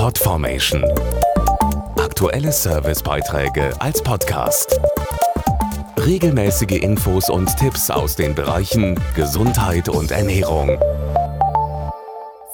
Podformation. Aktuelle Servicebeiträge als Podcast. Regelmäßige Infos und Tipps aus den Bereichen Gesundheit und Ernährung.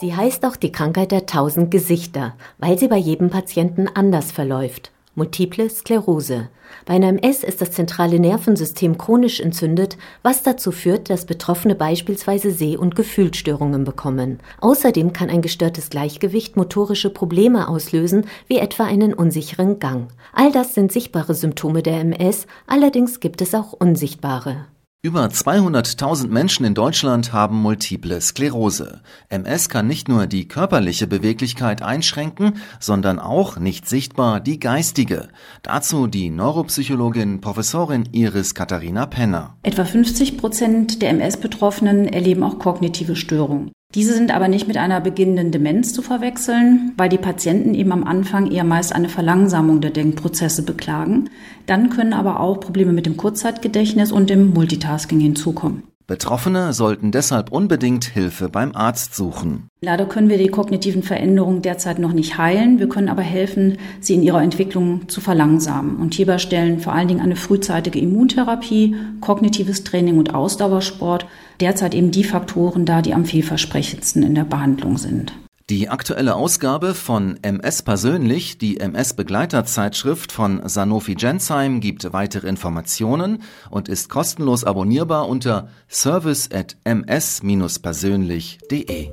Sie heißt auch die Krankheit der tausend Gesichter, weil sie bei jedem Patienten anders verläuft. Multiple Sklerose. Bei einer MS ist das zentrale Nervensystem chronisch entzündet, was dazu führt, dass Betroffene beispielsweise Seh- und Gefühlsstörungen bekommen. Außerdem kann ein gestörtes Gleichgewicht motorische Probleme auslösen, wie etwa einen unsicheren Gang. All das sind sichtbare Symptome der MS, allerdings gibt es auch unsichtbare. Über 200.000 Menschen in Deutschland haben multiple Sklerose. MS kann nicht nur die körperliche Beweglichkeit einschränken, sondern auch nicht sichtbar die geistige. Dazu die Neuropsychologin Professorin Iris Katharina Penner. Etwa 50 Prozent der MS-Betroffenen erleben auch kognitive Störungen. Diese sind aber nicht mit einer beginnenden Demenz zu verwechseln, weil die Patienten eben am Anfang eher meist eine Verlangsamung der Denkprozesse beklagen. Dann können aber auch Probleme mit dem Kurzzeitgedächtnis und dem Multitasking hinzukommen. Betroffene sollten deshalb unbedingt Hilfe beim Arzt suchen. Leider können wir die kognitiven Veränderungen derzeit noch nicht heilen. Wir können aber helfen, sie in ihrer Entwicklung zu verlangsamen. Und hierbei stellen vor allen Dingen eine frühzeitige Immuntherapie, kognitives Training und Ausdauersport derzeit eben die Faktoren dar, die am vielversprechendsten in der Behandlung sind. Die aktuelle Ausgabe von MS Persönlich, die MS-Begleiterzeitschrift von Sanofi Gensheim, gibt weitere Informationen und ist kostenlos abonnierbar unter service at ms-persönlich.de.